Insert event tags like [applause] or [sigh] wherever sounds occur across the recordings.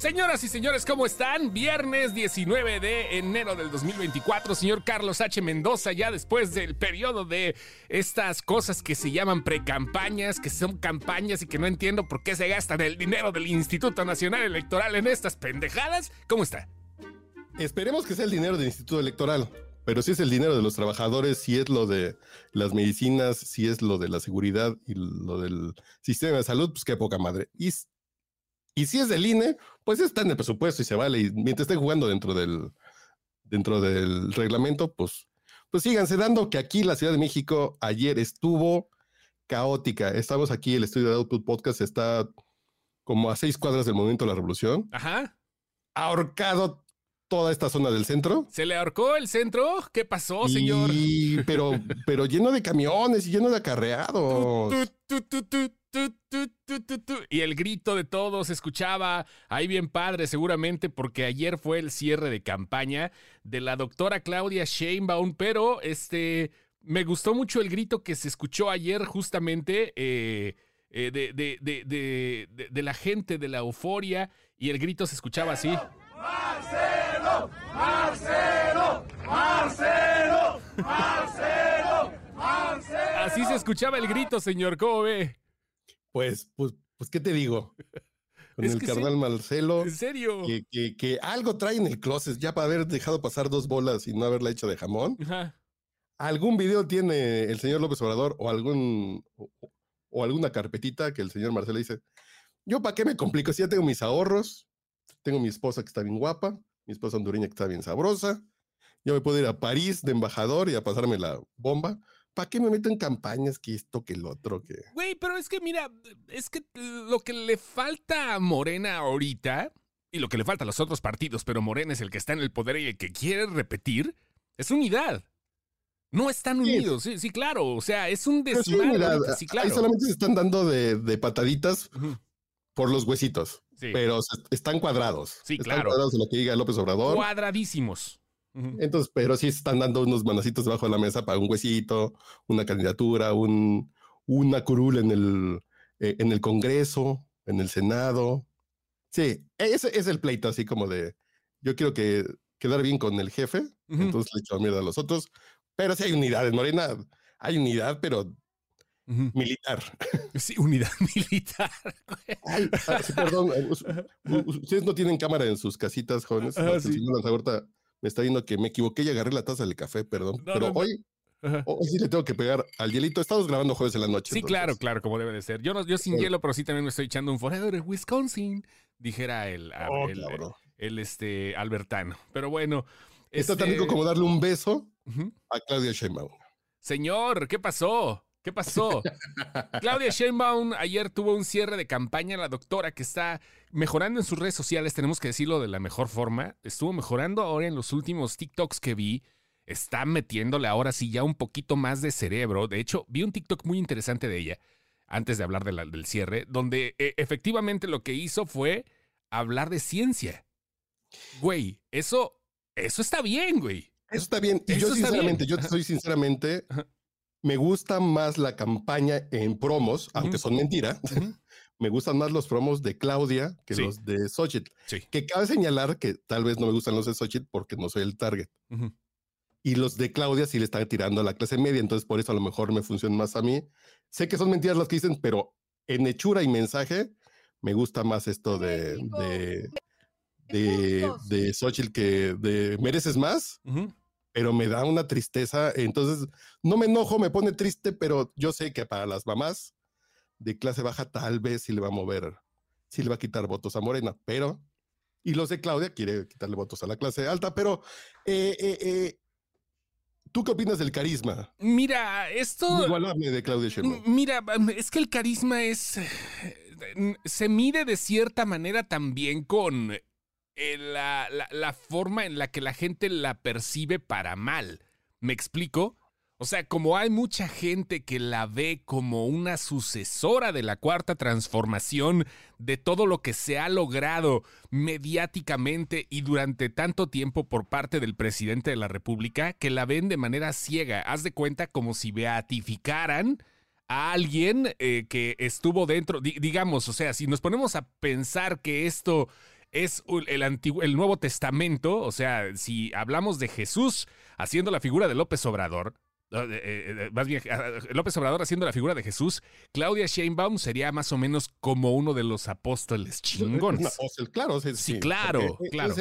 Señoras y señores, ¿cómo están? Viernes 19 de enero del 2024, señor Carlos H. Mendoza, ya después del periodo de estas cosas que se llaman precampañas, que son campañas y que no entiendo por qué se gastan el dinero del Instituto Nacional Electoral en estas pendejadas. ¿Cómo está? Esperemos que sea el dinero del Instituto Electoral, pero si es el dinero de los trabajadores, si es lo de las medicinas, si es lo de la seguridad y lo del sistema de salud, pues qué poca madre. Y, y si es del INE, pues está en el presupuesto y se vale. Y mientras esté jugando dentro del, dentro del reglamento, pues, pues síganse dando que aquí la Ciudad de México ayer estuvo caótica. Estamos aquí, el estudio de Output Podcast está como a seis cuadras del momento de la revolución. Ajá. Ahorcado toda esta zona del centro. ¿Se le ahorcó el centro? ¿Qué pasó, señor? Y, pero, pero lleno de camiones y lleno de acarreados. Tu, tu, tu, y el grito de todos se escuchaba ahí bien padre, seguramente, porque ayer fue el cierre de campaña de la doctora Claudia Sheinbaum, pero este me gustó mucho el grito que se escuchó ayer justamente eh, eh, de, de, de, de, la gente, de la euforia, y el grito se escuchaba así. Marcelo, Marcelo, Marcelo, Marcelo, Marcelo. Así se escuchaba el grito, señor, ¿cómo ve? Pues, pues, pues, ¿qué te digo? [laughs] Con el carnal Marcelo. ¿En serio? Que, que, algo trae en el closet ya para haber dejado pasar dos bolas y no haberla hecho de jamón. Algún video tiene el señor López Obrador o algún o, alguna carpetita que el señor Marcelo dice, yo para qué me complico si ya tengo mis ahorros, tengo mi esposa que está bien guapa, mi esposa hondureña que está bien sabrosa, yo me puedo ir a París de embajador y a pasarme la bomba. ¿Para qué me meto en campañas que esto, que el otro, que... Güey, pero es que mira, es que lo que le falta a Morena ahorita, y lo que le falta a los otros partidos, pero Morena es el que está en el poder y el que quiere repetir, es unidad. No están unidos, sí, sí, claro. O sea, es un desmadre. Sí, claro. Ahí solamente se están dando de, pataditas por los huesitos. Pero están cuadrados. Sí, están claro. cuadrados de lo que diga López Obrador. Cuadradísimos. Entonces, pero sí están dando unos manacitos debajo de la mesa para un huesito, una candidatura, un, una curul en el, eh, en el Congreso, en el Senado. Sí, ese es el pleito, así como de yo quiero que quedar bien con el jefe, entonces le echo mierda a los otros. Pero sí hay unidad en Morena, hay unidad, pero militar. [laughs] Sí, unidad [laughs] militar. Ah, perdón, eh, ustedes no tienen cámara en sus casitas, jóvenes. ahorita me está diciendo que me equivoqué y agarré la taza del café, perdón. pero hoy, hoy sí le tengo que pegar al hielito. Estamos grabando jueves en la noche. Sí, claro, claro, como debe de ser. Yo, no, yo sin hielo, pero sí también me estoy echando un Forever Wisconsin, dijera el, oh, el, este, Albertano. Pero bueno. Está tan rico este como darle un beso a Claudia Sheinbaum. Señor, ¿qué pasó? ¿Qué pasó? Claudia Sheinbaum ayer tuvo un cierre de campaña, la doctora que está mejorando en sus redes sociales, tenemos que decirlo de la mejor forma, estuvo mejorando ahora en los últimos TikToks que vi, está metiéndole ahora sí ya un poquito más de cerebro, de hecho vi un TikTok muy interesante de ella, antes de hablar del cierre, donde eh, efectivamente lo que hizo fue hablar de ciencia. Güey, eso, eso está bien, güey. Eso está bien. Y yo sinceramente, yo soy sinceramente me gusta más la campaña en promos, aunque son mentira. [laughs] me gustan más los promos de Claudia que los de Xochitl. Que cabe señalar que tal vez no me gustan los de Xochitl porque no soy el target. Y los de Claudia sí le están tirando a la clase media, entonces por eso a lo mejor me funcionan más a mí. Sé que son mentiras las que dicen, pero en hechura y mensaje me gusta más esto de, de, de, de Xochitl que de mereces más pero me da una tristeza. Entonces, no me enojo, me pone triste, pero yo sé que para las mamás de clase baja tal vez sí le va a mover, sí le va a quitar votos a Morena, pero, y los de Claudia quiere quitarle votos a la clase alta, pero, eh, eh, eh, ¿tú qué opinas del carisma? Mira, esto... Igualable de Claudia Sheinbaum. Mira, es que el carisma es... Se mide de cierta manera también con eh, la, forma en la que la gente la percibe para mal. ¿Me explico? O sea, como hay mucha gente que la ve como una sucesora de la cuarta transformación, de todo lo que se ha logrado mediáticamente y durante tanto tiempo por parte del presidente de la República, que la ven de manera ciega. Haz de cuenta como si beatificaran a alguien eh, que estuvo dentro, digamos, o sea, si nos ponemos a pensar que esto es el, antiguo, el Nuevo Testamento, o sea, si hablamos de Jesús haciendo la figura de López Obrador, eh, eh, más bien, López Obrador haciendo la figura de Jesús, Claudia Sheinbaum sería más o menos como uno de los apóstoles chingones. claro, sí, claro, claro.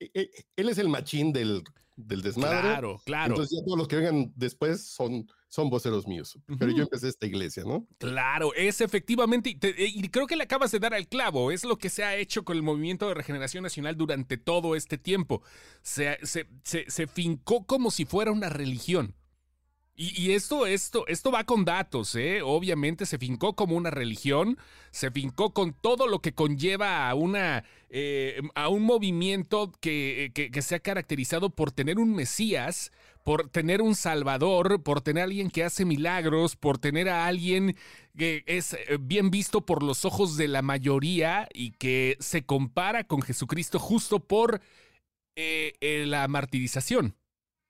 Él es el machín del del desmadre. Claro, claro. Entonces ya todos los que vengan después son, son voceros míos. Pero yo empecé esta iglesia, ¿no? Claro, es efectivamente, y, creo que le acabas de dar al clavo, es lo que se ha hecho con el movimiento de regeneración nacional durante todo este tiempo. Se, se, se fincó como si fuera una religión. Y, esto, esto, esto va con datos, ¿eh? Obviamente se fincó como una religión, se fincó con todo lo que conlleva a, una, eh, a un movimiento que, que, se ha caracterizado por tener un Mesías, por tener un Salvador, por tener a alguien que hace milagros, por tener a alguien que es eh, bien visto por los ojos de la mayoría y que se compara con Jesucristo justo por eh, la martirización.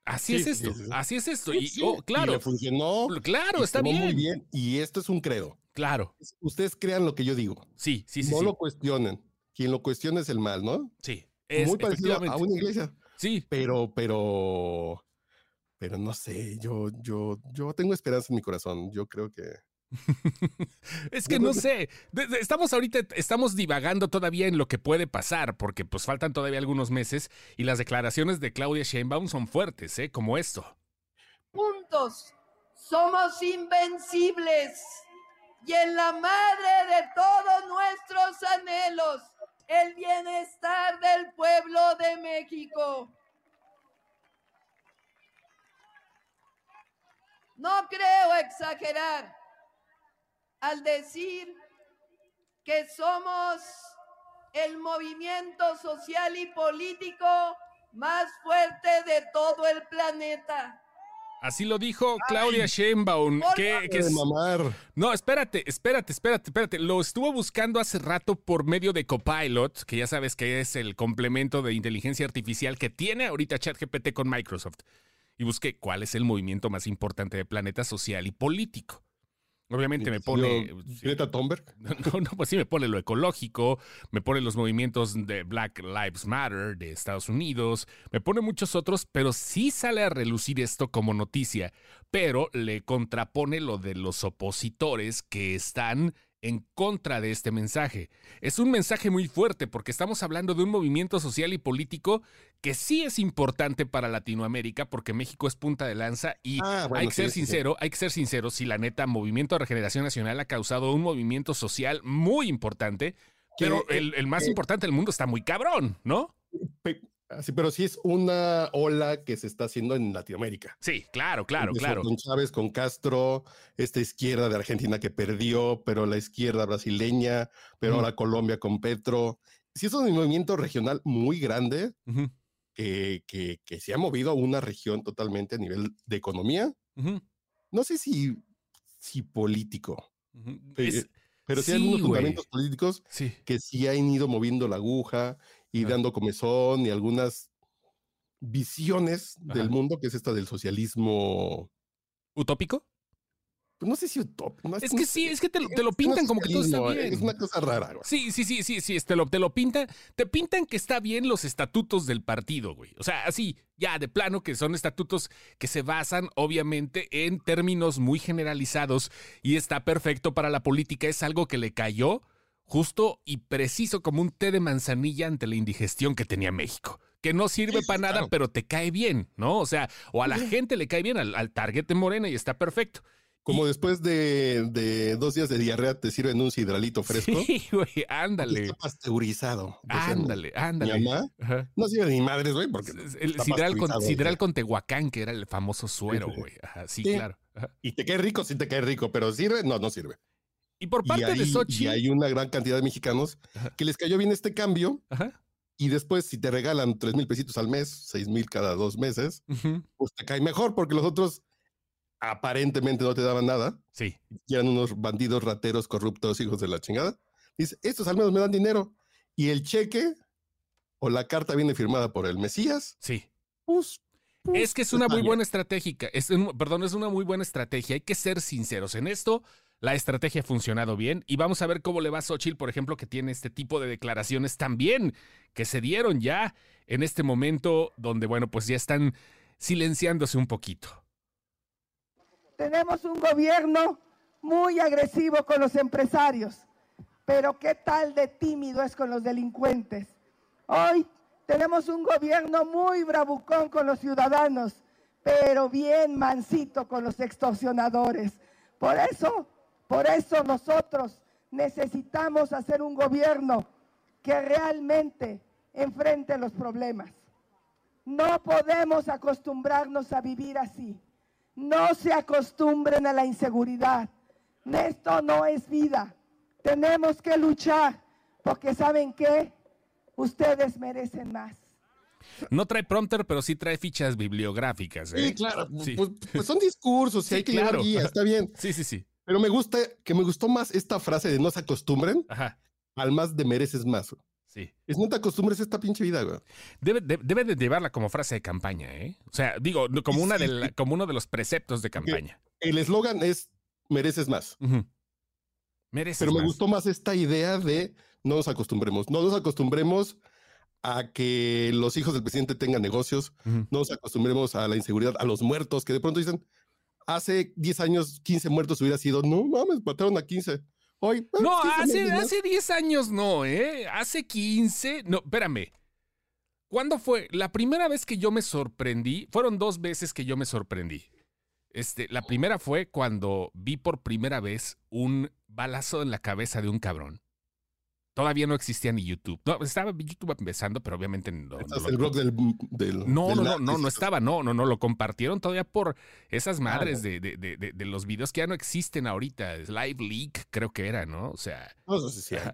Así es esto, así es esto. Y, oh, claro. le funcionó. Claro, está bien. Muy bien. Y esto es un credo. Claro. Ustedes crean lo que yo digo. Sí, sí, sí. No lo cuestionen. Quien lo cuestiona es el mal, ¿no? Sí. Es, muy parecido a una iglesia. Sí. Pero, pero, pero no sé. Yo, yo, yo tengo esperanza en mi corazón. Yo creo que [laughs] es que no sé, estamos ahorita, estamos divagando todavía en lo que puede pasar, porque pues faltan todavía algunos meses y las declaraciones de Claudia Sheinbaum son fuertes, ¿eh? Como esto. Puntos, somos invencibles y en la madre de todos nuestros anhelos, el bienestar del pueblo de México. No creo exagerar al decir que somos el movimiento social y político más fuerte de todo el planeta. Así lo dijo Claudia Sheinbaum. Que, No, espérate, espérate, espérate, espérate. Lo estuvo buscando hace rato por medio de Copilot, que ya sabes que es el complemento de inteligencia artificial que tiene ahorita ChatGPT con Microsoft. Y busqué cuál es el movimiento más importante del planeta social y político. Obviamente me pone. ¿Greta Thunberg? [laughs] No, no, pues sí me pone lo ecológico, me pone los movimientos de Black Lives Matter de Estados Unidos, me pone muchos otros, pero sí sale a relucir esto como noticia, pero le contrapone lo de los opositores que están en contra de este mensaje. Es un mensaje muy fuerte porque estamos hablando de un movimiento social y político que sí es importante para Latinoamérica porque México es punta de lanza y ah, hay que ser sincero, hay que ser sincero, si la neta Movimiento de Regeneración Nacional ha causado un movimiento social muy importante, pero el, el más importante del mundo está muy cabrón, ¿no? Sí, pero sí es una ola que se está haciendo en Latinoamérica. Sí, claro, claro, claro. Con Chávez, con Castro, esta izquierda de Argentina que perdió, pero la izquierda brasileña, pero ahora Colombia con Petro. Sí, es un movimiento regional muy grande que, que, que, se ha movido a una región totalmente a nivel de economía. No sé si, si político. pero sí, hay algunos fundamentos políticos que sí han ido moviendo la aguja y dando comezón y algunas visiones del mundo, que es esta del socialismo. ¿Utópico? Pues no sé si utópico. es, que sí, es que te, lo pintan como que todo está bien. Es una cosa rara, güey. Sí, sí, sí, sí, sí, te lo, te lo pintan. Te pintan que está bien los estatutos del partido, güey. O sea, así, ya de plano, que son estatutos que se basan, obviamente, en términos muy generalizados y está perfecto para la política. Es algo que le cayó justo y preciso como un té de manzanilla ante la indigestión que tenía México. Que no sirve para nada, pero te cae bien, ¿no? O sea, o a la gente le cae bien, al, target de Morena y está perfecto. Como después de, dos días de diarrea te sirven un sidralito fresco. Sí, [laughs] güey, ándale. Está pasteurizado. Ándale, ándale. Mi mamá no sirve ni madres, güey, porque. El sidral con, sidral con, Tehuacán, que era el famoso suero, güey. sí, claro. Y te cae rico, sí te cae rico, pero sirve, no, no sirve. Y por parte de Sochi. Y hay una gran cantidad de mexicanos que les cayó bien este cambio y después si te regalan tres mil pesitos al mes, seis mil cada dos meses, pues te cae mejor porque los otros aparentemente no te daban nada. Sí. Y eran unos bandidos rateros corruptos, hijos de la chingada. Dice, estos al menos me dan dinero. Y el cheque o la carta viene firmada por el Mesías. Sí. Pues, pues es que es una muy buena estratégica. Es, perdón, es una muy buena estrategia. Hay que ser sinceros en esto. La estrategia ha funcionado bien y vamos a ver cómo le va a Xochitl, por ejemplo, que tiene este tipo de declaraciones también que se dieron ya en este momento donde, bueno, pues ya están silenciándose un poquito. Tenemos un gobierno muy agresivo con los empresarios, pero ¿qué tal de tímido es con los delincuentes? Hoy tenemos un gobierno muy bravucón con los ciudadanos, pero bien mansito con los extorsionadores. Por eso por eso nosotros necesitamos hacer un gobierno que realmente enfrente los problemas. No podemos acostumbrarnos a vivir así. No se acostumbren a la inseguridad. Esto no es vida. Tenemos que luchar porque saben qué? Ustedes merecen más. No trae prompter, pero sí trae fichas bibliográficas. ¿eh? Sí, claro. Pues, pues, son discursos, hay que claro. guía, está bien. [laughs] Sí, sí, sí. Pero me gusta, que me gustó más esta frase de no se acostumbren al más de mereces más. Sí. Es no te acostumbres a esta pinche vida, güey. Debe, de llevarla como frase de campaña, ¿eh? O sea, digo, como, una de como uno de los preceptos de campaña. El eslogan es mereces más. Mereces Pero me gustó más esta idea de no nos acostumbremos. No nos acostumbremos a que los hijos del presidente tengan negocios. No nos acostumbremos a la inseguridad, a los muertos que de pronto dicen, hace 10 años 15 muertos hubiera sido, no mames, mataron a 15. Hoy, no, hace, hace 10 años no, ¿eh? Hace 15, no, espérame. ¿Cuándo fue? La primera vez que yo me sorprendí, fueron dos veces que yo me sorprendí. Este, la primera fue cuando vi por primera vez un balazo en la cabeza de un cabrón. Todavía no existía ni YouTube. No, estaba YouTube empezando, pero obviamente no. no el blog del, no, no, no, no, no estaba, no, no, no, lo compartieron todavía por esas madres de, de, de, los videos que ya no existen ahorita. Live Leak, creo que era, ¿no? O sea.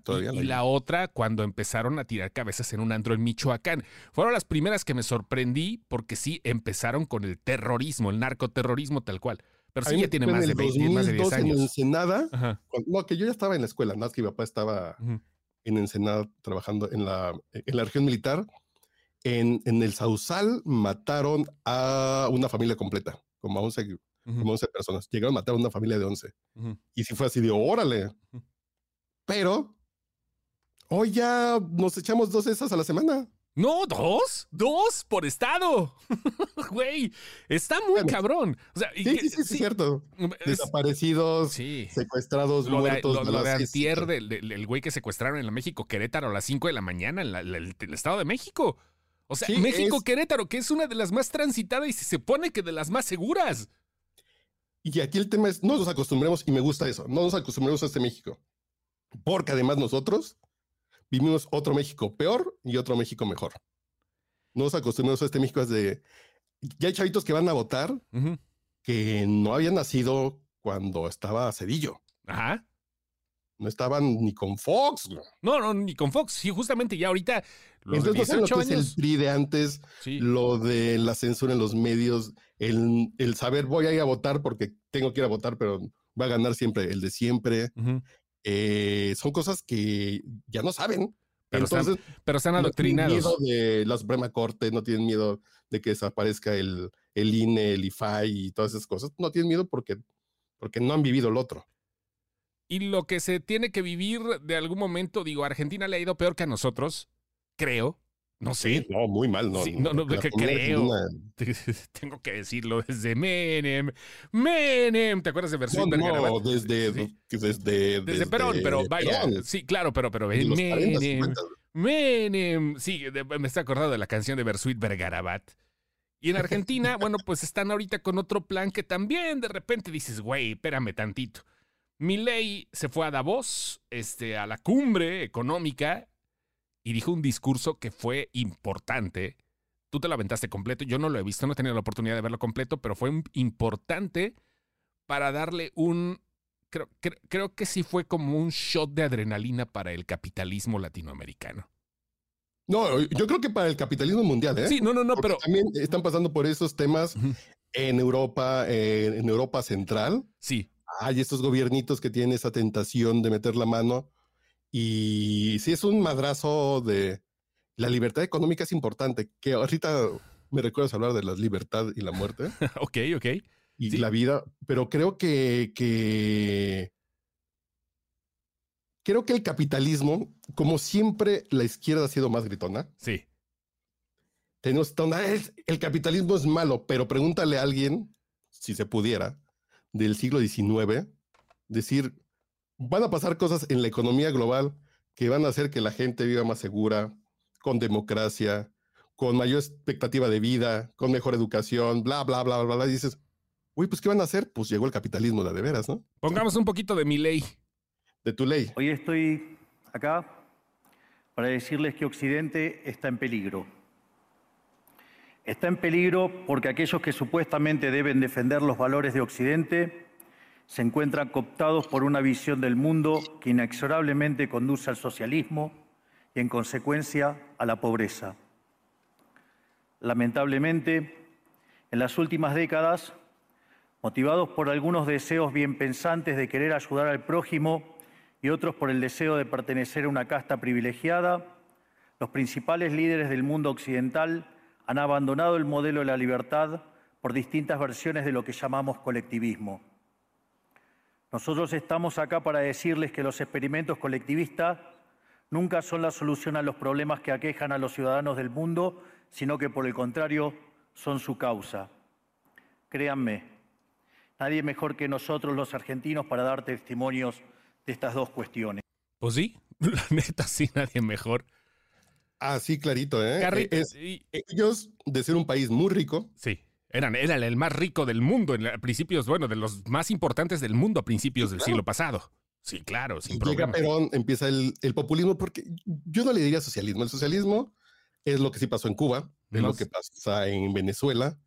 todavía y, la otra, cuando empezaron a tirar cabezas en un andro en Michoacán. Fueron las primeras que me sorprendí porque sí empezaron con el terrorismo, el narcoterrorismo tal cual. Pero sí ya tiene más de, 20, más de 10 años. En Ensenada, no, que yo ya estaba en la escuela, nada más que mi papá estaba en Ensenada trabajando en la, en la región militar. En, en, el Sausal mataron a una familia completa, como a 11, como 11 personas. Llegaron a matar a una familia de 11. Y si fue así de, órale. Pero hoy ya nos echamos dos esas a la semana. No, dos, dos por estado. [laughs] Güey, está muy cabrón. sí, sí, sí, es cierto. Desaparecidos, secuestrados, lo muertos. De, lo, de antier del, güey que secuestraron en la México Querétaro a las 5 de la mañana en el, Estado de México. O sea, México Querétaro, que es una de las más transitadas y se pone que de las más seguras. Y aquí el tema es, no nos acostumbremos, y me gusta eso, no nos acostumbremos a este México. Porque además nosotros vivimos otro México peor y otro México mejor. No nos acostumbramos a este México es de... Ya hay chavitos que van a votar que no habían nacido cuando estaba Cedillo. Ajá. No estaban ni con Fox. No, no, ni con Fox. Sí, justamente ya ahorita. Los Entonces, no lo que es el PRI de antes, lo de la censura en los medios, el, el, saber voy a ir a votar porque tengo que ir a votar, pero va a ganar siempre el de siempre. Eh, son cosas que ya no saben. Pero, están, pero están adoctrinados. No tienen miedo de la Suprema Corte, no tienen miedo de que desaparezca el, el INE, el IFAI y todas esas cosas. No tienen miedo porque, porque no han vivido el otro. Y lo que se tiene que vivir de algún momento, digo, Argentina le ha ido peor que a nosotros, creo. No sé. no, muy mal, no. no, no, que creo. [laughs] Tengo que decirlo desde Menem. Menem, ¿te acuerdas de versión No, no desde, desde, desde, Perón, pero vaya. Sí, claro, pero, pero Menem. Menem. Sí, me está acordando de la canción de Bersuit Vergarabat. Y en Argentina, [laughs] bueno, pues están ahorita con otro plan que también de repente dices, güey, espérame tantito. Milei se fue a Davos, este, a la cumbre económica, y dijo un discurso que fue importante. Tú te lo aventaste completo, yo no lo he visto, no he tenido la oportunidad de verlo completo, pero fue importante para darle un... Creo, creo, que sí fue como un shot de adrenalina para el capitalismo latinoamericano. No, yo creo que para el capitalismo mundial, ¿eh? Sí, no, no, no, pero. También están pasando por esos temas en Europa, en Europa Central. Sí. Hay estos gobiernitos que tienen esa tentación de meter la mano. Y sí, es un madrazo de. La libertad económica es importante. Que ahorita me recuerdas hablar de la libertad y la muerte. [laughs] ok, ok. Y la vida. Pero creo que, que creo que el capitalismo, como siempre, la izquierda ha sido más gritona. Sí. Tenemos el capitalismo es malo, pero pregúntale a alguien, si se pudiera, del siglo XIX, decir, van a pasar cosas en la economía global que van a hacer que la gente viva más segura, con democracia, con mayor expectativa de vida, con mejor educación, bla, bla, bla, bla, bla. Y dices, uy, pues ¿qué van a hacer? Pues llegó el capitalismo de, de veras, ¿no? Pongamos un poquito de mi ley de tu ley. Hoy estoy acá para decirles que Occidente está en peligro. Está en peligro porque aquellos que supuestamente deben defender los valores de Occidente se encuentran cooptados por una visión del mundo que inexorablemente conduce al socialismo y en consecuencia a la pobreza. Lamentablemente, en las últimas décadas, motivados por algunos deseos bien pensantes de querer ayudar al prójimo, y otros por el deseo de pertenecer a una casta privilegiada, los principales líderes del mundo occidental han abandonado el modelo de la libertad por distintas versiones de lo que llamamos colectivismo. Nosotros estamos acá para decirles que los experimentos colectivistas nunca son la solución a los problemas que aquejan a los ciudadanos del mundo, sino que por el contrario son su causa. Créanme, nadie mejor que nosotros los argentinos para dar testimonios de estas dos cuestiones. Pues sí, [laughs] la neta, sí, nadie mejor. Ah, sí, clarito, ¿eh? eh ellos, de ser un país muy rico. Sí, eran, eran el más rico del mundo en principios, bueno, de los más importantes del mundo a principios del siglo pasado. Sí, claro, sin problema. Llega Perón, empieza el, populismo, porque yo no le diría socialismo. El socialismo es lo que sí pasó en Cuba, es lo que pasa en Venezuela.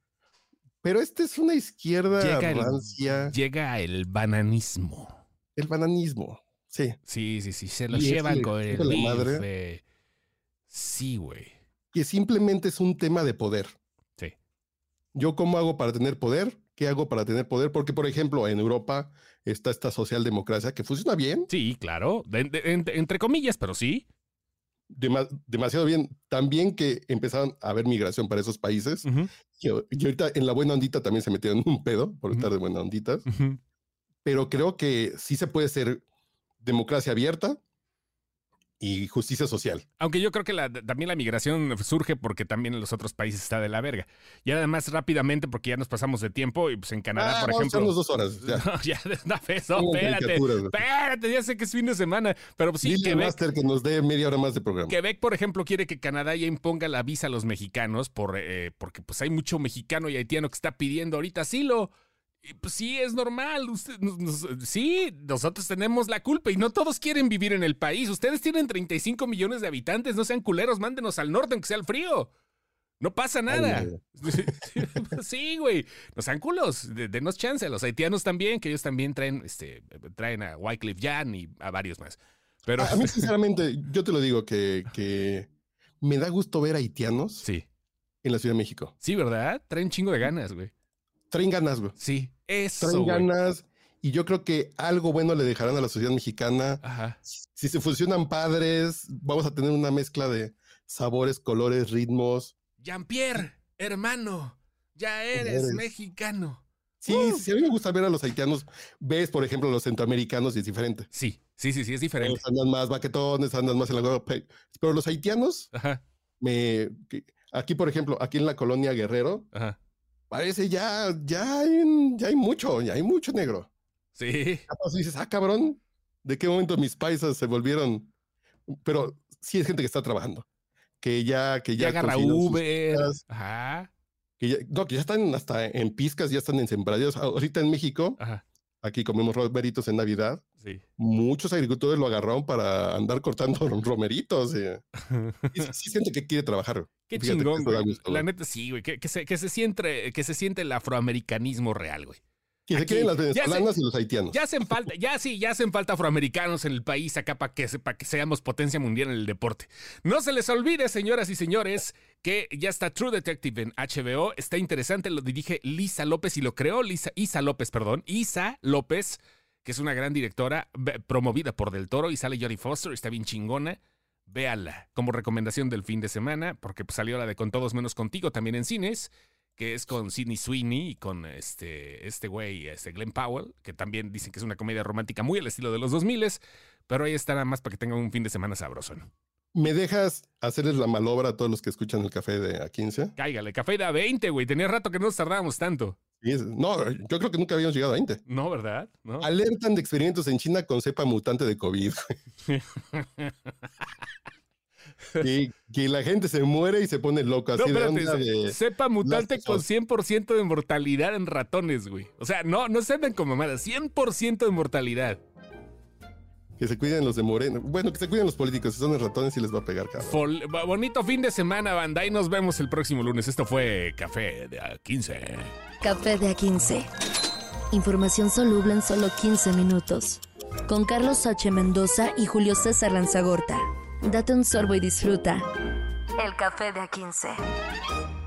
Pero este es una izquierda llega El, llega el bananismo. El bananismo, sí. Sí, sí, sí, se lo llevan con el la madre. Sí, güey. Que simplemente es un tema de poder. Yo cómo hago para tener poder, qué hago para tener poder, porque por ejemplo en Europa está esta socialdemocracia que funciona bien. Sí, claro, entre comillas, pero sí. demasiado bien. También que empezaron a haber migración para esos países. y, ahorita en la buena ondita también se metieron un pedo por estar de buena onditas pero creo que sí se puede ser democracia abierta y justicia social. Aunque yo creo que también la migración surge porque también en los otros países está de la verga. Y además rápidamente, porque ya nos pasamos de tiempo, y pues en Canadá, ah, por ejemplo. Son dos horas. Ya, [laughs] ya una vez, espérate. Espérate, ya sé que es fin de semana. Pero pues, sí, Quebec. que nos dé media hora más de programa. Quebec, por ejemplo, quiere que Canadá ya imponga la visa a los mexicanos por, eh, porque pues hay mucho mexicano y haitiano que está pidiendo ahorita asilo. Pues sí, es normal. sí, nosotros tenemos la culpa y no todos quieren vivir en el país. Ustedes tienen 35 millones de habitantes, no sean culeros, mándenos al norte aunque sea el frío. No pasa nada. [laughs] sí, güey. No sean culos. Denos chance. Los haitianos también, que ellos también traen, este, traen a Wycliffe Jan y a varios más. Pero... A, mí, sinceramente, yo te lo digo que, que me da gusto ver haitianos sí. en la Ciudad de México. Sí, ¿verdad? Traen chingo de ganas, güey traen ganas, güey. Sí, eso. Traen ganas. Y yo creo que algo bueno le dejarán a la sociedad mexicana. Ajá. Si se fusionan padres, vamos a tener una mezcla de sabores, colores, ritmos. Jean-Pierre, hermano, ya eres, mexicano. Sí, uh. sí, a mí me gusta ver a los haitianos. Ves, por ejemplo, a los centroamericanos y es diferente. Sí, sí, sí, sí, es diferente. andan más baquetones, andan más en la... Pero los haitianos, Ajá. me... Aquí, por ejemplo, aquí en la colonia Guerrero, Ajá parece ya, ya hay, ya hay mucho, ya hay mucho negro. Sí. Entonces dices, ah, cabrón, ¿de qué momento mis paisas se volvieron? Pero sí es gente que está trabajando, que ya, que ya. agarra Uber. Ajá. Que ya, no, que ya están hasta en piscas, ya están en sembradíos. Ahorita en México, Ajá. Aquí comemos romeritos en Navidad. Sí. Muchos agricultores lo agarraron para andar cortando [laughs] romeritos. Eh. Y, [laughs] sí, gente que quiere trabajar. Qué chingón, güey. La neta sí, güey. Que, se, que, se siente, que se siente el afroamericanismo real, güey. Que se queden las venezolanas y los haitianos. Ya hacen falta, ya sí, ya hacen falta afroamericanos en el país acá para que, para que seamos potencia mundial en el deporte. No se les olvide, señoras y señores, que ya está True Detective en HBO. Está interesante, lo dirige Lisa López y lo creó Lisa, Isa López, perdón. Isa López, que es una gran directora promovida por Del Toro y sale Jodie Foster, está bien chingona. Véala como recomendación del fin de semana, porque pues, salió la de Con Todos Menos Contigo también en cines que es con Sidney Sweeney y con este, este güey, este Glenn Powell, que también dicen que es una comedia romántica muy al estilo de los 2000, pero ahí está nada más para que tengan un fin de semana sabroso. ¿Me dejas hacerles la malobra a todos los que escuchan el café de A15? Cáigale, café de A20, güey. Tenía rato que no nos tardábamos tanto. no, yo creo que nunca habíamos llegado a 20. No, ¿verdad? Alertan de experimentos en China con cepa mutante de COVID. [laughs] y que la gente se muere y se pone loca. Así de Sepa mutante con 100% de mortalidad en ratones, güey. O sea, no, no se ven como mamadas, 100% de mortalidad. Que se cuiden los de Moreno. Bueno, que se cuiden los políticos. Si son los ratones y les va a pegar, cabrón. bonito fin de semana, banda. Y nos vemos el próximo lunes. Esto fue Café de A15. Café de A15. Información soluble en solo 15 minutos. Con Carlos H. Mendoza y Julio César Lanzagorta. Date un sorbo y disfruta. El café de A15.